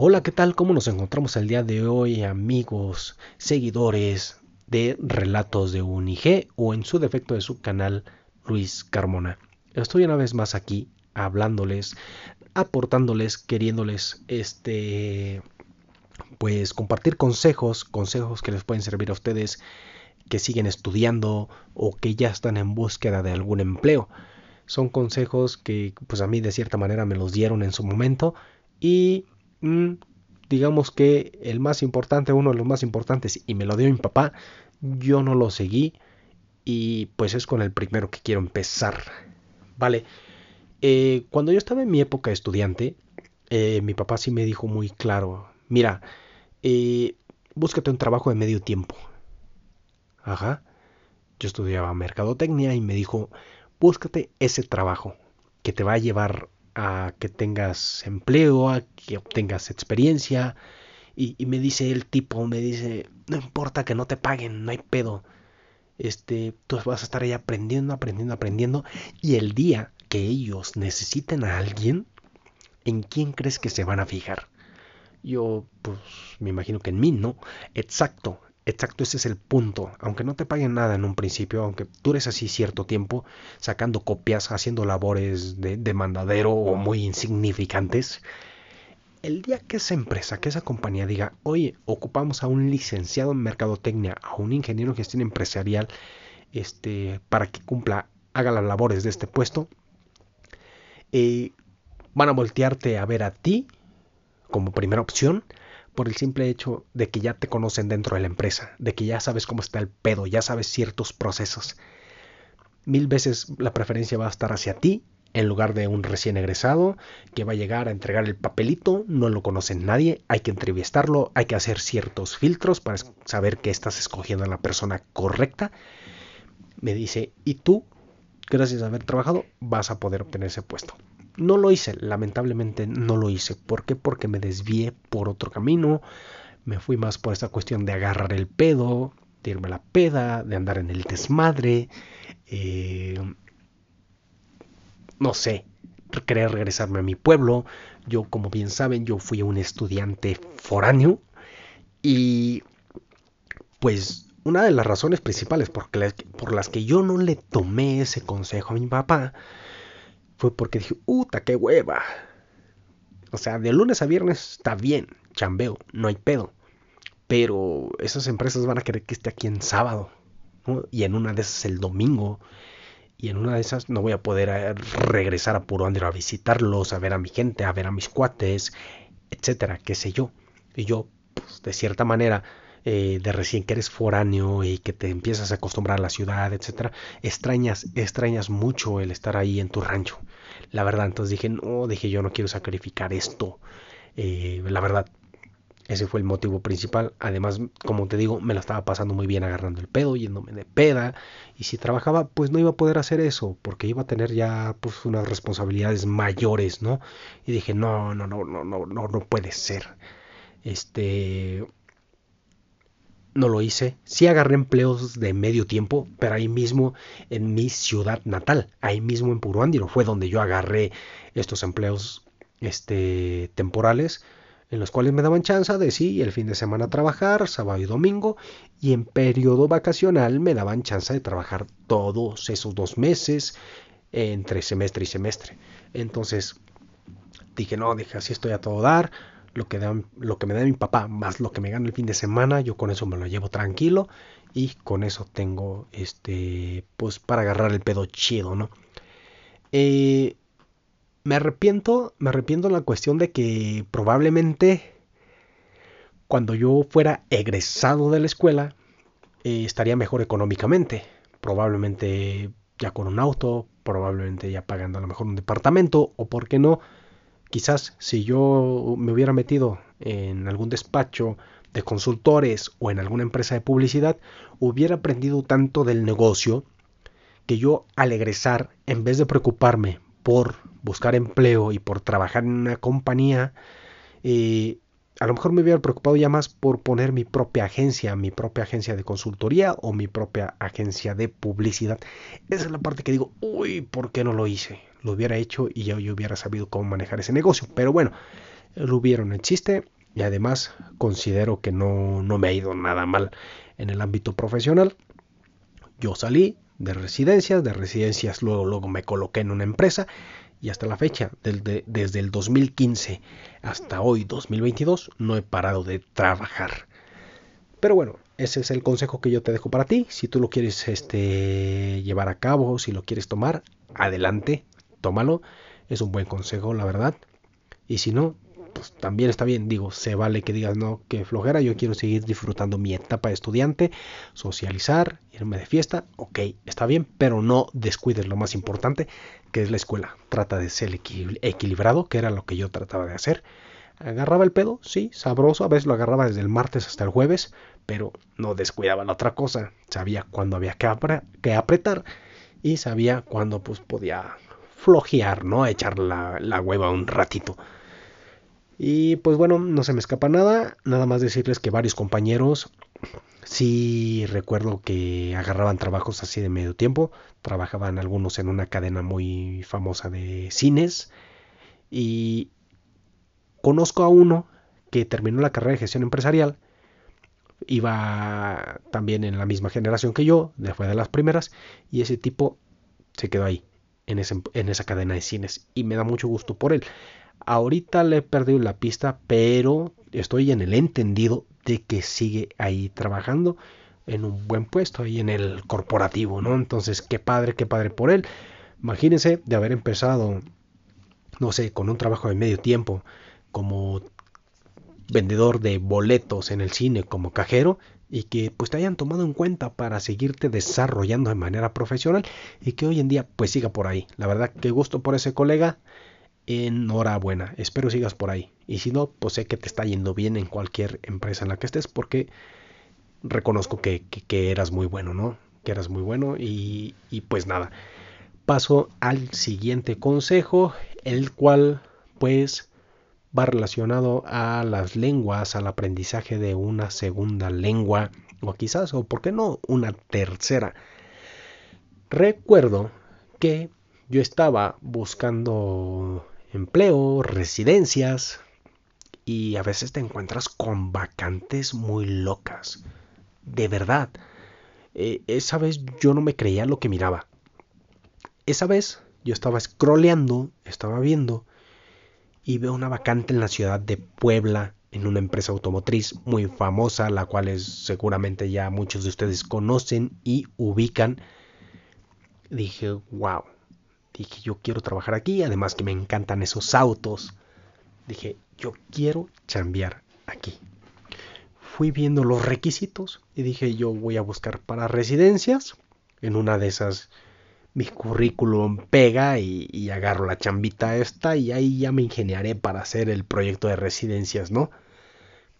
Hola, ¿qué tal? ¿Cómo nos encontramos el día de hoy, amigos, seguidores de Relatos de UNIG o en su defecto de su canal Luis Carmona? Estoy una vez más aquí hablándoles, aportándoles, queriéndoles este pues compartir consejos, consejos que les pueden servir a ustedes que siguen estudiando o que ya están en búsqueda de algún empleo. Son consejos que pues a mí de cierta manera me los dieron en su momento y digamos que el más importante, uno de los más importantes, y me lo dio mi papá, yo no lo seguí y pues es con el primero que quiero empezar. Vale, eh, cuando yo estaba en mi época estudiante, eh, mi papá sí me dijo muy claro, mira, eh, búscate un trabajo de medio tiempo. Ajá. Yo estudiaba mercadotecnia y me dijo, búscate ese trabajo que te va a llevar a que tengas empleo, a que obtengas experiencia. Y, me dice el tipo, me dice, no importa que no te paguen, no hay pedo. Este, tú vas a estar ahí aprendiendo, aprendiendo, aprendiendo. Y el día que ellos necesiten a alguien, ¿en quién crees que se van a fijar? Yo, pues, me imagino que en mí, ¿no? Exacto, Exacto, ese es el punto. Aunque no te paguen nada en un principio, aunque dures así cierto tiempo, sacando copias, haciendo labores de, de mandadero o muy insignificantes, el día que esa empresa, que esa compañía diga, oye, ocupamos a un licenciado en mercadotecnia, a un ingeniero en gestión empresarial, este, para que cumpla, haga las labores de este puesto, eh, van a voltearte a ver a ti como primera opción por el simple hecho de que ya te conocen dentro de la empresa, de que ya sabes cómo está el pedo, ya sabes ciertos procesos. Mil veces la preferencia va a estar hacia ti en lugar de un recién egresado que va a llegar a entregar el papelito, no lo conoce nadie, hay que entrevistarlo, hay que hacer ciertos filtros para saber que estás escogiendo a la persona correcta. Me dice, ¿y tú? Gracias a haber trabajado, vas a poder obtener ese puesto. No lo hice, lamentablemente no lo hice. ¿Por qué? Porque me desvié por otro camino. Me fui más por esta cuestión de agarrar el pedo, de irme a la peda, de andar en el desmadre. Eh, no sé, querer regresarme a mi pueblo. Yo, como bien saben, yo fui un estudiante foráneo. Y pues una de las razones principales por, por las que yo no le tomé ese consejo a mi papá fue porque dije, ¡Uta, qué hueva! O sea, de lunes a viernes está bien, chambeo, no hay pedo. Pero esas empresas van a querer que esté aquí en sábado. Y en una de esas el domingo. Y en una de esas no voy a poder eh, regresar a Puro Andro a visitarlos, a ver a mi gente, a ver a mis cuates, etcétera, qué sé yo. Y yo, pues, de cierta manera, eh, de recién que eres foráneo y que te empiezas a acostumbrar a la ciudad, etcétera, extrañas, extrañas mucho el estar ahí en tu rancho. La verdad, entonces dije, no, dije yo no quiero sacrificar esto. Eh, la verdad, ese fue el motivo principal. Además, como te digo, me la estaba pasando muy bien agarrando el pedo, yéndome de peda. Y si trabajaba, pues no iba a poder hacer eso, porque iba a tener ya pues unas responsabilidades mayores, ¿no? Y dije, no, no, no, no, no, no, no puede ser. Este, no lo hice. Sí agarré empleos de medio tiempo, pero ahí mismo en mi ciudad natal, ahí mismo en Puruándiro, fue donde yo agarré estos empleos este, temporales, en los cuales me daban chance de sí, el fin de semana trabajar, sábado y domingo, y en periodo vacacional me daban chance de trabajar todos esos dos meses, entre semestre y semestre. Entonces dije, no, dije, así estoy a todo dar lo que, lo que me da mi papá más lo que me gana el fin de semana, yo con eso me lo llevo tranquilo y con eso tengo este pues para agarrar el pedo chido, ¿no? Eh, me arrepiento, me arrepiento en la cuestión de que probablemente cuando yo fuera egresado de la escuela eh, estaría mejor económicamente, probablemente ya con un auto, probablemente ya pagando a lo mejor un departamento o por qué no Quizás si yo me hubiera metido en algún despacho de consultores o en alguna empresa de publicidad, hubiera aprendido tanto del negocio que yo al egresar, en vez de preocuparme por buscar empleo y por trabajar en una compañía, eh, a lo mejor me hubiera preocupado ya más por poner mi propia agencia, mi propia agencia de consultoría o mi propia agencia de publicidad. Esa es la parte que digo, uy, ¿por qué no lo hice? Lo hubiera hecho y ya yo hubiera sabido cómo manejar ese negocio. Pero bueno, El hubiera no existe y además considero que no, no me ha ido nada mal en el ámbito profesional. Yo salí de residencias, de residencias luego, luego me coloqué en una empresa y hasta la fecha, desde, desde el 2015 hasta hoy 2022, no he parado de trabajar. Pero bueno, ese es el consejo que yo te dejo para ti. Si tú lo quieres este, llevar a cabo, si lo quieres tomar, adelante, tómalo. Es un buen consejo, la verdad. Y si no, pues también está bien. Digo, se vale que digas, no, que flojera, yo quiero seguir disfrutando mi etapa de estudiante, socializar, irme de fiesta. Ok, está bien, pero no descuides lo más importante, que es la escuela. Trata de ser equilibrado, que era lo que yo trataba de hacer. Agarraba el pedo, sí, sabroso, a veces lo agarraba desde el martes hasta el jueves, pero no descuidaba la otra cosa. Sabía cuándo había que, que apretar y sabía cuándo pues podía flojear, ¿no? Echar la, la hueva un ratito. Y pues bueno, no se me escapa nada, nada más decirles que varios compañeros sí recuerdo que agarraban trabajos así de medio tiempo, trabajaban algunos en una cadena muy famosa de cines. Y conozco a uno que terminó la carrera de gestión empresarial, iba también en la misma generación que yo, fue de las primeras, y ese tipo se quedó ahí, en, en esa cadena de cines, y me da mucho gusto por él. Ahorita le he perdido la pista, pero estoy en el entendido de que sigue ahí trabajando en un buen puesto ahí en el corporativo, ¿no? Entonces, qué padre, qué padre por él. Imagínense de haber empezado, no sé, con un trabajo de medio tiempo como vendedor de boletos en el cine, como cajero, y que pues te hayan tomado en cuenta para seguirte desarrollando de manera profesional y que hoy en día pues siga por ahí. La verdad que gusto por ese colega enhorabuena. Espero sigas por ahí. Y si no, pues sé que te está yendo bien en cualquier empresa en la que estés porque reconozco que, eras muy bueno, ¿no? Que eras muy bueno y, y pues nada. Paso al siguiente consejo, el cual pues va relacionado a las lenguas, al aprendizaje de una segunda lengua o quizás, o por qué no, una tercera. Recuerdo que yo estaba buscando empleo, residencias y a veces te encuentras con vacantes muy locas. De verdad. Eh, esa vez yo no me creía lo que miraba. Esa vez yo estaba scrolleando, estaba viendo y veo una vacante en la ciudad de Puebla en una empresa automotriz muy famosa, la cual seguramente ya muchos de ustedes conocen y ubican. Dije, wow, Dije, yo quiero trabajar aquí, además que me encantan esos autos. Dije, yo quiero chambear aquí. Fui viendo los requisitos y dije, yo voy a buscar para residencias. En una de esas mi currículum pega y, y, agarro la chambita esta y ahí ya me ingeniaré para hacer el proyecto de residencias, ¿no?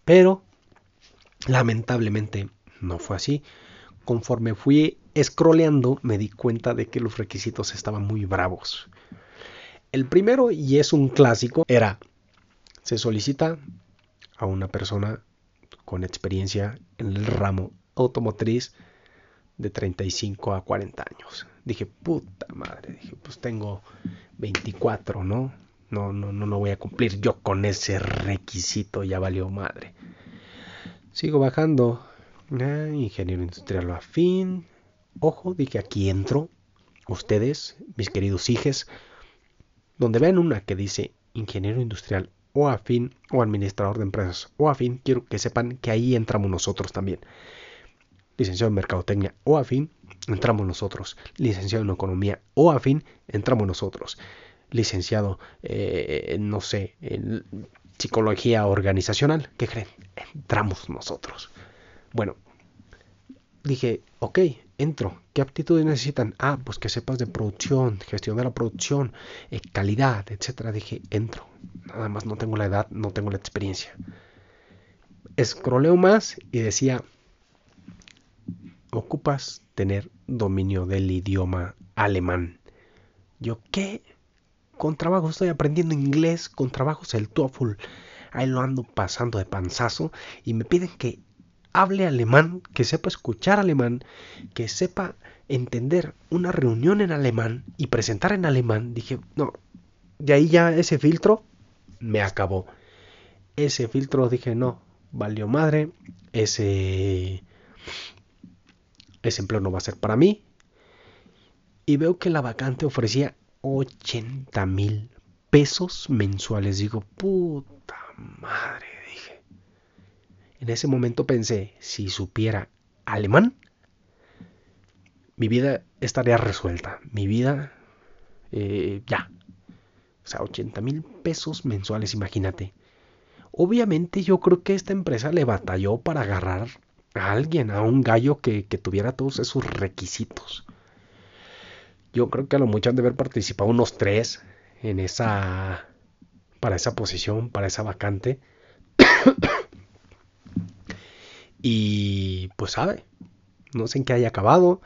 Pero lamentablemente no fue así. Conforme fui scrolleando me di cuenta de que los requisitos estaban muy bravos. El primero, y es un clásico, era, se solicita a una persona con experiencia en el ramo automotriz de 35 a 40 años. Dije, puta madre, dije, pues tengo 24, ¿no? No, no, no, no voy a cumplir yo con ese requisito, ya valió madre. Sigo bajando. Ah, ingeniero industrial afín, Ojo, dije aquí entro, ustedes, mis queridos hijos, donde vean una que dice ingeniero industrial o afín o administrador de empresas o afín, quiero que sepan que ahí entramos nosotros también. Licenciado en mercadotecnia o afín, entramos nosotros. Licenciado en economía o afín, entramos nosotros. Licenciado, eh, no sé, en psicología organizacional, ¿qué creen? Entramos nosotros. Bueno, dije, ok, entro. ¿Qué aptitudes necesitan? Ah, pues que sepas de producción, gestión de la producción, eh, calidad, etcétera. Dije, entro. Nada más no tengo la edad, no tengo la experiencia. Escroleo más y decía, ocupas tener dominio del idioma alemán. Yo, ¿qué? Con trabajo estoy aprendiendo inglés, con trabajos el TOEFL. Ahí lo ando pasando de panzazo y me piden que hable alemán, que sepa escuchar alemán, que sepa entender una reunión en alemán y presentar en alemán, dije, no, de ahí ya ese filtro me acabó. ese filtro dije, no, valió madre, ese, ese empleo no va a ser para mí. Y veo que la vacante ofrecía 80 mil pesos mensuales. Digo, puta madre, dije. En ese momento pensé, si supiera alemán, mi vida estaría resuelta. Mi vida, eh, ya. O sea, 80 mil pesos mensuales, imagínate. Obviamente yo creo que esta empresa le batalló para agarrar a alguien, a un gallo que, que tuviera todos esos requisitos. Yo creo que a lo mucho han de haber participado unos tres en esa para esa posición, para esa vacante. y pues sabe, no sé en qué haya acabado.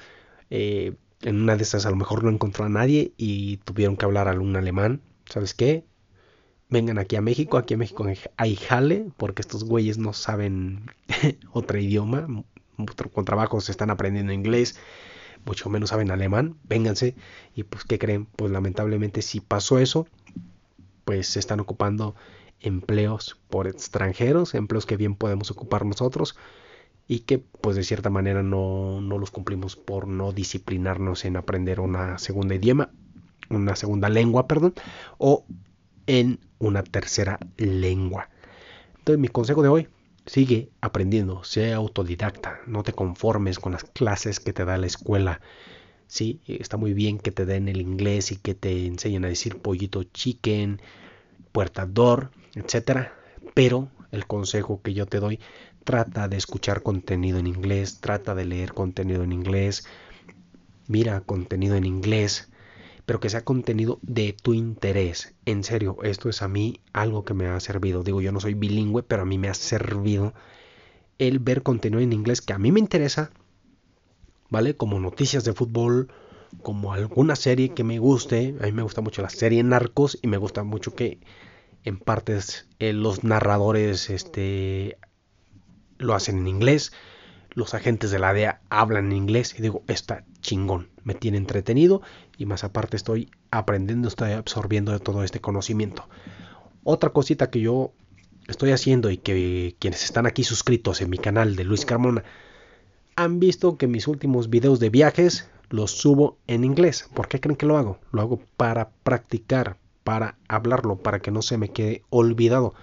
Eh, en una de esas a lo mejor no encontró a nadie y tuvieron que hablar algún alemán. ¿Sabes qué? Vengan aquí a México, aquí a México hay jale, porque estos güeyes no saben otro idioma, con trabajos están aprendiendo inglés, mucho menos saben alemán, vénganse. Y pues, ¿qué creen? Pues lamentablemente si pasó eso, pues se están ocupando empleos por extranjeros, empleos que bien podemos ocupar nosotros y que pues de cierta manera no, no los cumplimos por no disciplinarnos en aprender una segunda idioma, una segunda lengua, perdón, o en una tercera lengua. Entonces mi consejo de hoy, sigue aprendiendo, sea autodidacta, no te conformes con las clases que te da la escuela. Sí, está muy bien que te den el inglés y que te enseñen a decir pollito chicken, puerta door, etcétera, pero el consejo que yo te doy, trata de escuchar contenido en inglés, trata de leer contenido en inglés, mira contenido en inglés, pero que sea contenido de tu interés. En serio, esto es a mí algo que me ha servido. Digo, yo no soy bilingüe, pero a mí me ha servido el ver contenido en inglés que a mí me interesa, ¿vale? Como noticias de fútbol, como alguna serie que me guste. A mí me gusta mucho la serie Narcos y me gusta mucho que en partes eh, los narradores este, lo hacen en inglés los agentes de la DEA hablan en inglés y digo, está chingón, me tiene entretenido y más aparte estoy aprendiendo, estoy absorbiendo todo este conocimiento. Otra cosita que yo estoy haciendo y que quienes están aquí suscritos en mi canal de Luis Carmona han visto que mis últimos videos de viajes los subo en inglés. ¿Por qué creen que lo hago? Lo hago para practicar, para hablarlo, para que no se me quede olvidado.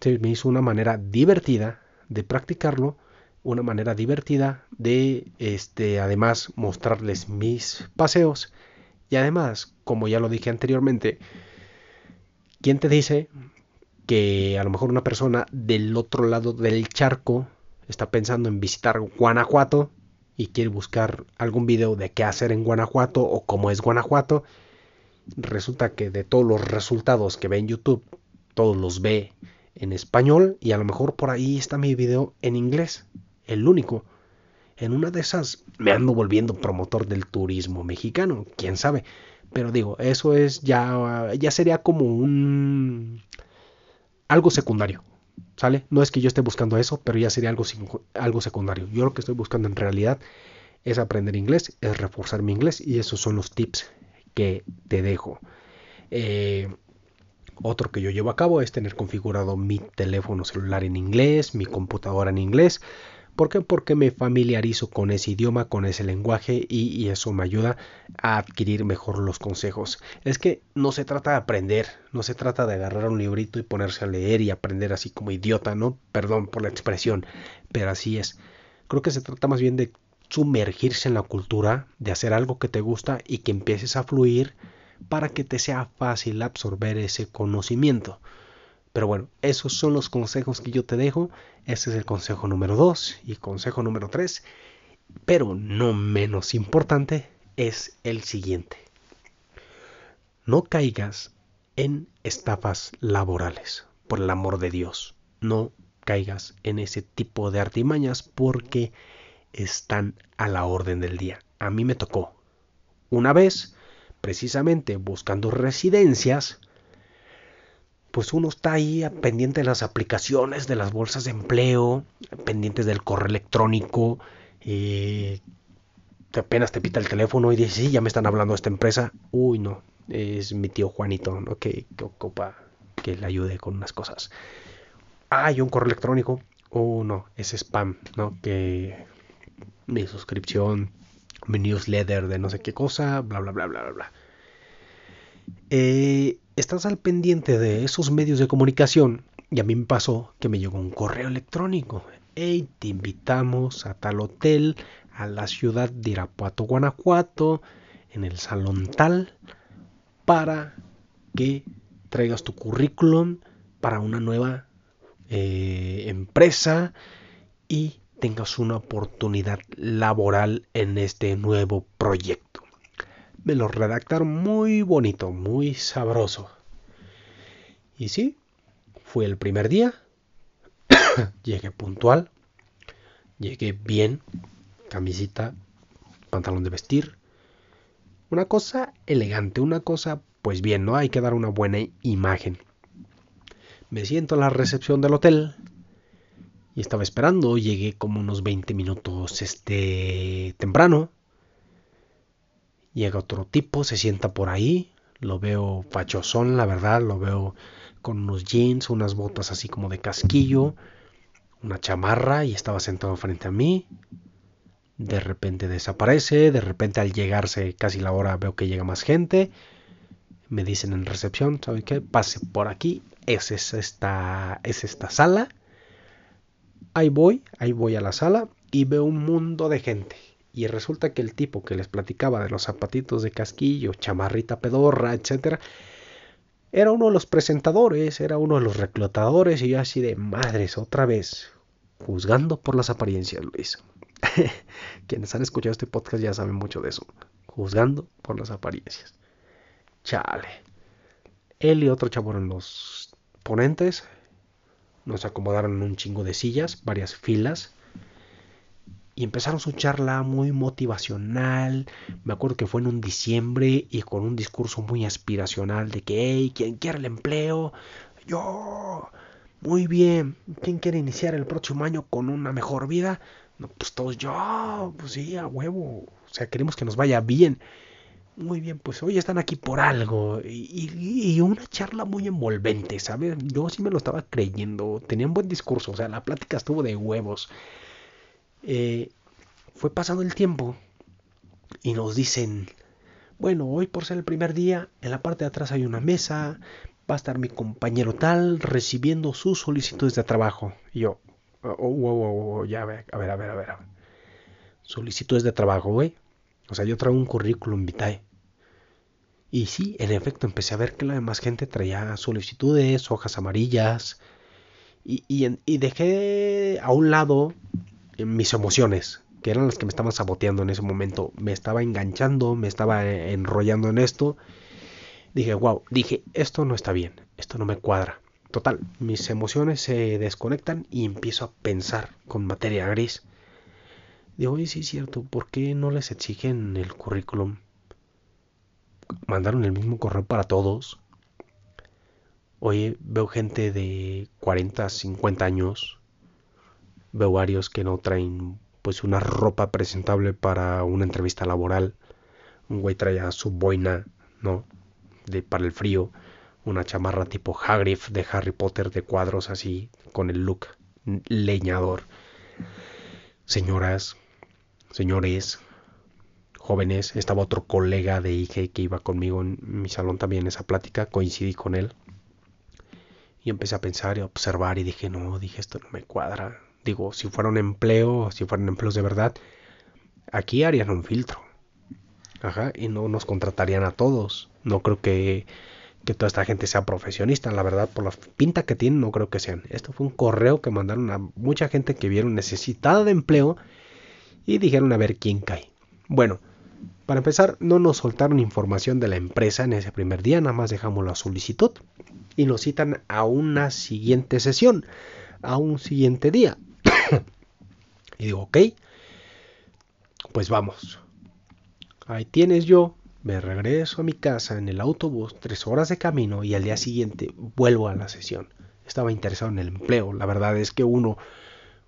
Se me hizo una manera divertida de practicarlo una manera divertida de este además mostrarles mis paseos. Y además como ya lo dije anteriormente quién te dice que a lo mejor una persona del otro lado del charco está pensando en visitar Guanajuato y quiere buscar algún video de qué hacer en Guanajuato o cómo es Guanajuato resulta que de todos los resultados que ve en YouTube todos los ve en español y a lo mejor por ahí está mi video en inglés el único. En una de esas me ando volviendo promotor del turismo mexicano, quién sabe. Pero digo, eso es ya, ya sería como un algo secundario, ¿sale? No es que yo esté buscando eso, pero ya sería algo, algo secundario. Yo lo que estoy buscando en realidad es aprender inglés, es reforzar mi inglés y esos son los tips que te dejo. Eh, otro que yo llevo a cabo es tener configurado mi teléfono celular en inglés, mi computadora en inglés, ¿Por qué? Porque me familiarizo con ese idioma, con ese lenguaje y, eso me ayuda a adquirir mejor los consejos. Es que no se trata de aprender, no se trata de agarrar un librito y ponerse a leer y aprender así como idiota, ¿no? Perdón por la expresión, pero así es. Creo que se trata más bien de sumergirse en la cultura, de hacer algo que te gusta y que empieces a fluir para que te sea fácil absorber ese conocimiento. Pero bueno, esos son los consejos que yo te dejo. Este es el consejo número 2 y consejo número 3. Pero no menos importante es el siguiente. No caigas en estafas laborales, por el amor de Dios. No caigas en ese tipo de artimañas porque están a la orden del día. A mí me tocó una vez, precisamente buscando residencias, pues uno está ahí pendiente de las aplicaciones, de las bolsas de empleo, pendientes del correo electrónico, y apenas te pita el teléfono y dices, sí, ya me están hablando de esta empresa. Uy, no, es mi tío Juanito, ¿no? Que, ocupa que le ayude con unas cosas. Ah, un correo electrónico. Oh, no, es spam, ¿no? Que mi suscripción, mi newsletter de no sé qué cosa, bla, bla, bla, bla, bla, bla. Eh, estás al pendiente de esos medios de comunicación y a mí me pasó que me llegó un correo electrónico. Hey, te invitamos a tal hotel, a la ciudad de Irapuato, Guanajuato, en el salón tal, para que traigas tu currículum para una nueva eh, empresa y tengas una oportunidad laboral en este nuevo proyecto. Me lo redactaron muy bonito, muy sabroso. Y sí, fue el primer día. llegué puntual. Llegué bien. Camisita, pantalón de vestir. Una cosa elegante, una cosa, pues bien, ¿no? Hay que dar una buena imagen. Me siento en la recepción del hotel y estaba esperando. Llegué como unos 20 minutos este temprano. Llega otro tipo, se sienta por ahí. Lo veo fachosón, la verdad. Lo veo con unos jeans, unas botas así como de casquillo, una chamarra y estaba sentado frente a mí. De repente desaparece, de repente al llegarse casi la hora veo que llega más gente. Me dicen en recepción, ¿saben qué? Pase por aquí, es, esta, es esta sala. Ahí voy, ahí voy a la sala y veo un mundo de gente. Y resulta que el tipo que les platicaba de los zapatitos de casquillo, chamarrita pedorra, etcétera, era uno de los presentadores, era uno de los reclutadores y yo así de madres otra vez, juzgando por las apariencias, Luis. Quienes han escuchado este podcast ya saben mucho de eso, juzgando por las apariencias. Chale. Él y otro chavo en los ponentes. Nos acomodaron un chingo de sillas, varias filas. Y empezaron su charla muy motivacional. Me acuerdo que fue en un diciembre y con un discurso muy aspiracional de que, hey, ¿quién quiere el empleo? Yo. Muy bien. ¿Quién quiere iniciar el próximo año con una mejor vida? No, pues todos yo. Pues sí, a huevo. O sea, queremos que nos vaya bien muy bien, pues hoy están aquí por algo. Y, una charla muy envolvente, ¿sabes? Yo sí me lo estaba creyendo. Tenían buen discurso, o sea, la plática estuvo de huevos. Eh, fue pasando el tiempo y nos dicen, bueno, hoy por ser el primer día, en la parte de atrás hay una mesa, va a estar mi compañero tal recibiendo sus solicitudes de trabajo. Y yo, oh, oh, oh, oh ya, a ver, a ver, a ver, a ver. Solicitudes de trabajo, güey. O sea, yo traigo un currículum vitae. Y sí, en efecto, empecé a ver que la demás gente traía solicitudes, hojas amarillas. Y, y, dejé a un lado mis emociones, que eran las que me estaban saboteando en ese momento. Me estaba enganchando, me estaba enrollando en esto. Dije, wow, dije, esto no está bien, esto no me cuadra. Total, mis emociones se desconectan y empiezo a pensar con materia gris. Digo, oye, sí es cierto, ¿por qué no les exigen el currículum? Mandaron el mismo correo para todos. Oye, veo gente de 40, 50 años. Veo varios que no traen pues una ropa presentable para una entrevista laboral. Un güey traía su boina, ¿no? De, para el frío. Una chamarra tipo Hagrid de Harry Potter de cuadros así, con el look leñador. Señoras, señores, jóvenes, estaba otro colega de IG que iba conmigo en mi salón también en esa plática, coincidí con él. Y empecé a pensar y a observar y dije, no, dije, esto no me cuadra. Digo, si fuera un empleo, si fueran empleos de verdad, aquí harían un filtro. Ajá, y no nos contratarían a todos. No creo que, que toda esta gente sea profesionista, la verdad, por la pinta que tienen, no creo que sean. Esto fue un correo que mandaron a mucha gente que vieron necesitada de empleo y dijeron a ver quién cae. Bueno, para empezar, no nos soltaron información de la empresa en ese primer día, nada más dejamos la solicitud y nos citan a una siguiente sesión, a un siguiente día. Y digo, ok, pues vamos. Ahí tienes yo, me regreso a mi casa en el autobús, tres horas de camino y al día siguiente vuelvo a la sesión. Estaba interesado en el empleo, la verdad es que uno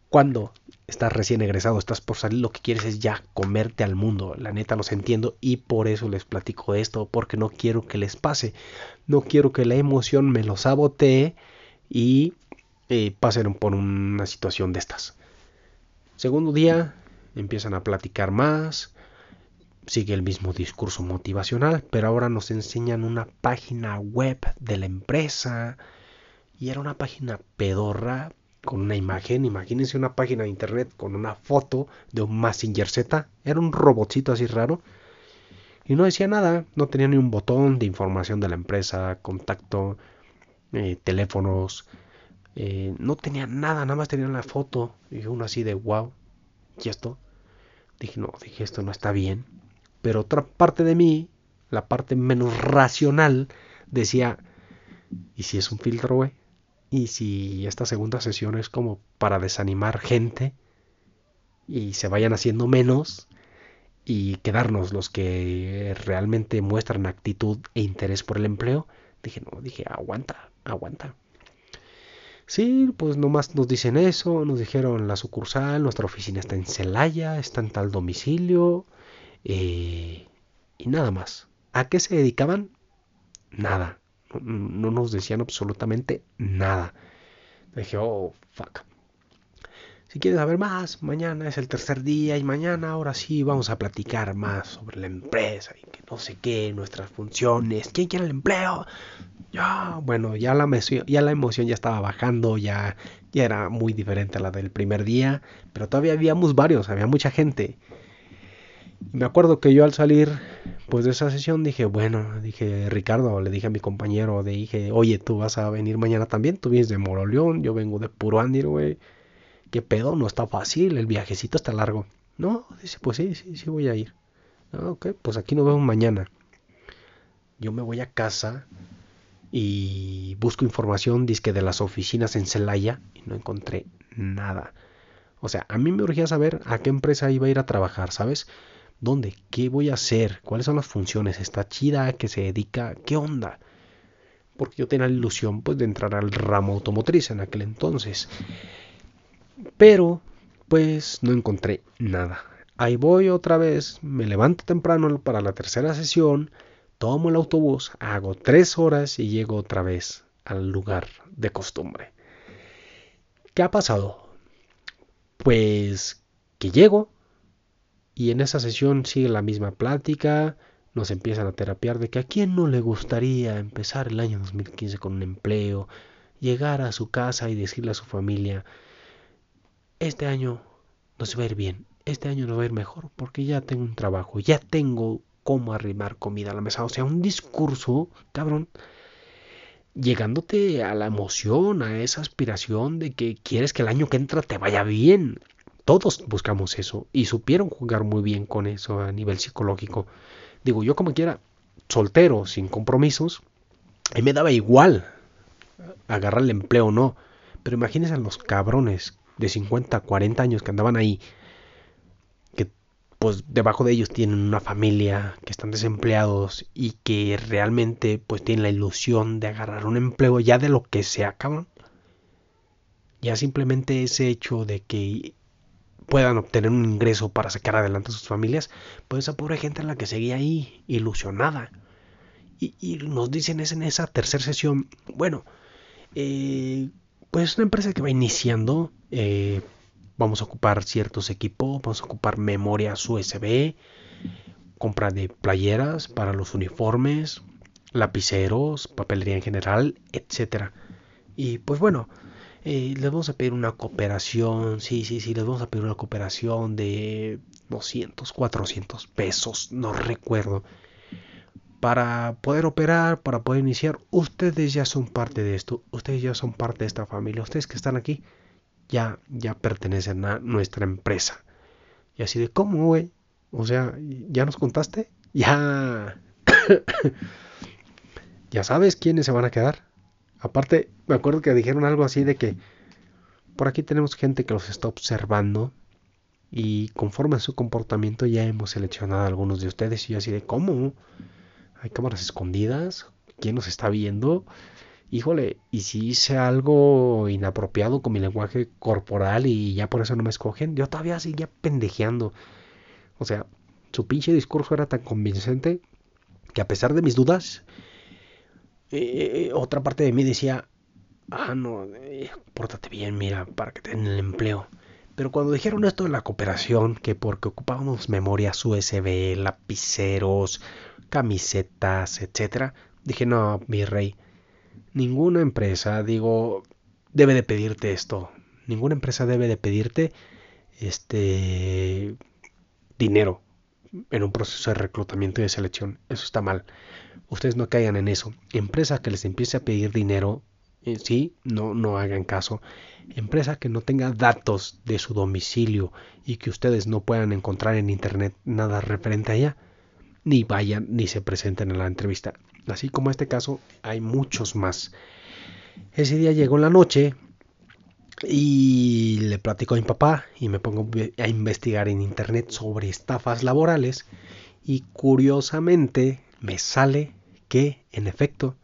cuando estás recién egresado, estás por salir, lo que quieres es ya comerte al mundo. La neta los entiendo y por eso les platico esto, porque no quiero que les pase. No quiero que la emoción me lo sabotee y eh, pasen por una situación de estas. Segundo día, empiezan a platicar más, sigue el mismo discurso motivacional, pero ahora nos enseñan una página web de la empresa. Y era una página pedorra con una imagen. Imagínense una página de internet con una foto de un Massinger Z. Era un robotcito así raro. Y no decía nada, no tenía ni un botón de información de la empresa, contacto, eh, teléfonos. Eh, no tenía nada, nada más tenía la foto. Y uno así de wow. ¿Y esto? Dije, no, dije, esto no está bien. Pero otra parte de mí, la parte menos racional, decía, ¿y si es un filtro, güey? ¿Y si esta segunda sesión es como para desanimar gente y se vayan haciendo menos y quedarnos los que realmente muestran actitud e interés por el empleo? Dije, no, dije, aguanta, aguanta. Sí, pues nomás nos dicen eso, nos dijeron la sucursal, nuestra oficina está en Celaya, está en tal domicilio, eh, y nada más. ¿A qué se dedicaban? Nada. No, nos decían absolutamente nada. Dije, oh, fuck. Si quieres saber más, mañana es el tercer día y mañana ahora sí vamos a platicar más sobre la empresa y que no sé qué, nuestras funciones, quién quiere el empleo. Ya, bueno, ya la, ya la emoción ya estaba bajando, ya, era muy diferente a la del primer día, pero todavía habíamos varios, había mucha gente me acuerdo que yo al salir pues de esa sesión dije, bueno, dije, Ricardo, le dije a mi compañero, le dije, oye, tú vas a venir mañana también, tú vienes de Moroleón, yo vengo de Puro Andir, güey. ¿Qué pedo? No está fácil, el viajecito está largo. No, dice, pues sí, sí, sí voy a ir. Ah, ok, pues aquí nos vemos mañana. Yo me voy a casa y busco información, disque de las oficinas en Celaya, y no encontré nada. O sea, a mí me urgía saber a qué empresa iba a ir a trabajar, ¿sabes? ¿Dónde? ¿Qué voy a hacer? ¿Cuáles son las funciones? ¿Está chida? ¿Qué se dedica? ¿Qué onda? Porque yo tenía la ilusión pues de entrar al ramo automotriz en aquel entonces. Pero pues no encontré nada. Ahí voy otra vez, me levanto temprano para la tercera sesión, tomo el autobús, hago tres horas y llego otra vez al lugar de costumbre. ¿Qué ha pasado? Pues que llego, y en esa sesión sigue la misma plática, nos empiezan a terapiar de que a quién no le gustaría empezar el año 2015 con un empleo, llegar a su casa y decirle a su familia, este año nos va a ir bien, este año nos va a ir mejor porque ya tengo un trabajo, ya tengo cómo arrimar comida a la mesa. O sea, un discurso, cabrón, llegándote a la emoción, a esa aspiración de que quieres que el año que entra te vaya bien. Todos buscamos eso y supieron jugar muy bien con eso a nivel psicológico. Digo, yo como quiera, soltero, sin compromisos, y me daba igual agarrar el empleo o no. Pero imagínense a los cabrones de 50, 40 años que andaban ahí, pues debajo de ellos tienen una familia, que están desempleados y que realmente pues tienen la ilusión de agarrar un empleo ya de lo que sea, cabrón. Ya simplemente ese hecho de que puedan obtener un ingreso para sacar adelante a sus familias, pues esa pobre gente es la que seguía ahí, ilusionada. Y, nos dicen es en esa tercera sesión, bueno, eh, pues es una empresa que va iniciando, eh, vamos a ocupar ciertos equipos, vamos a ocupar memorias USB, compra de playeras para los uniformes, lapiceros, papelería en general, etcétera. Y pues bueno, eh, les vamos a pedir una cooperación, sí, sí, sí, les vamos a pedir una cooperación de 200, 400 pesos, no recuerdo, para poder operar, para poder iniciar. Ustedes ya son parte de esto, ustedes ya son parte de esta familia, ustedes que están aquí ya, ya pertenecen a nuestra empresa. Y así de, ¿cómo, güey? O sea, ¿ya nos contaste? Ya... ¿Ya sabes quiénes se van a quedar? Aparte, me acuerdo que dijeron algo así de que por aquí tenemos gente que los está observando y conforme a su comportamiento ya hemos seleccionado a algunos de ustedes y yo así de cómo hay cámaras escondidas quién nos está viendo híjole y si hice algo inapropiado con mi lenguaje corporal y ya por eso no me escogen yo todavía seguía pendejeando o sea su pinche discurso era tan convincente que a pesar de mis dudas eh, otra parte de mí decía, ah, no, eh, pórtate bien, mira, para que te den el empleo. Pero cuando dijeron esto de la cooperación, que porque ocupábamos memorias USB, lapiceros, camisetas, etcétera, dije, no, mi rey, ninguna empresa, digo, debe de pedirte esto. Ninguna empresa debe de pedirte este dinero en un proceso de reclutamiento y de selección. Eso está mal. Ustedes no caigan en eso. Empresa que les empiece a pedir dinero, eh, sí, no, no hagan caso. Empresa que no tenga datos de su domicilio y que ustedes no puedan encontrar en internet nada referente a ella, ni vayan ni se presenten en la entrevista. Así como este caso, hay muchos más. Ese día llegó la noche y le platico a mi papá y me pongo a investigar en internet sobre estafas laborales y curiosamente me sale que en efecto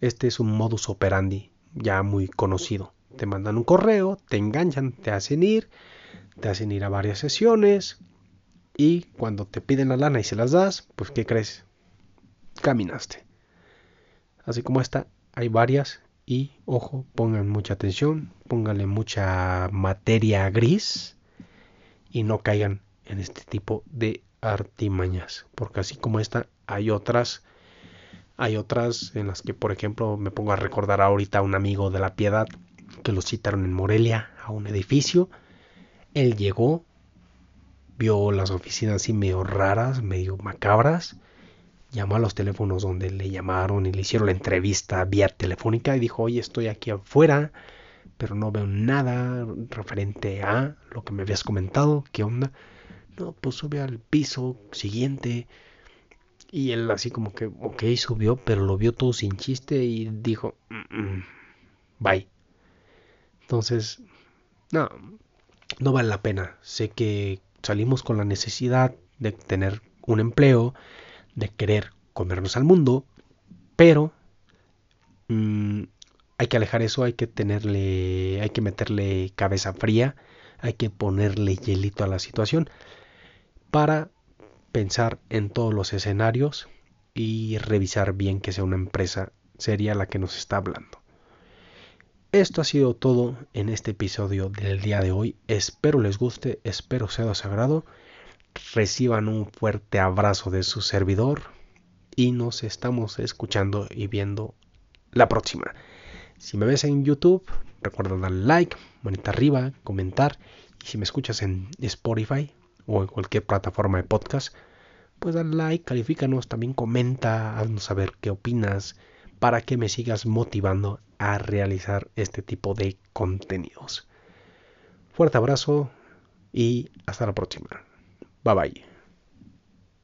este es un modus operandi ya muy conocido. Te mandan un correo, te enganchan, te hacen ir, te hacen ir a varias sesiones y cuando te piden la lana y se las das, pues ¿qué crees? Caminaste. Así como esta, hay varias y ojo, pongan mucha atención, pónganle mucha materia gris y no caigan en este tipo de artimañas, porque así como esta hay otras hay otras en las que por ejemplo me pongo a recordar ahorita a un amigo de la Piedad que lo citaron en Morelia a un edificio. Él llegó, vio las oficinas así medio raras, medio macabras llamó a los teléfonos donde le llamaron y le hicieron la entrevista vía telefónica y dijo, oye, estoy aquí afuera, pero no veo nada referente a lo que me habías comentado, ¿qué onda? No, pues sube al piso siguiente. Y él así como que, ok, subió, pero lo vio todo sin chiste y dijo, bye. Entonces, no, no vale la pena. Sé que salimos con la necesidad de tener un empleo, de querer comernos al mundo, pero mm, hay que alejar eso, hay que tenerle, hay que meterle cabeza fría, hay que ponerle hielito a la situación para pensar en todos los escenarios y revisar bien que sea una empresa seria la que nos está hablando. Esto ha sido todo en este episodio del día de hoy. Espero les guste, espero sea de sagrado reciban un fuerte abrazo de su servidor y nos estamos escuchando y viendo la próxima. Si me ves en YouTube, recuerda darle like, manita arriba, comentar y si me escuchas en Spotify o en cualquier plataforma de podcast, pues dale like, califícanos, también comenta, haznos saber qué opinas para que me sigas motivando a realizar este tipo de contenidos. Fuerte abrazo y hasta la próxima. Bye bye.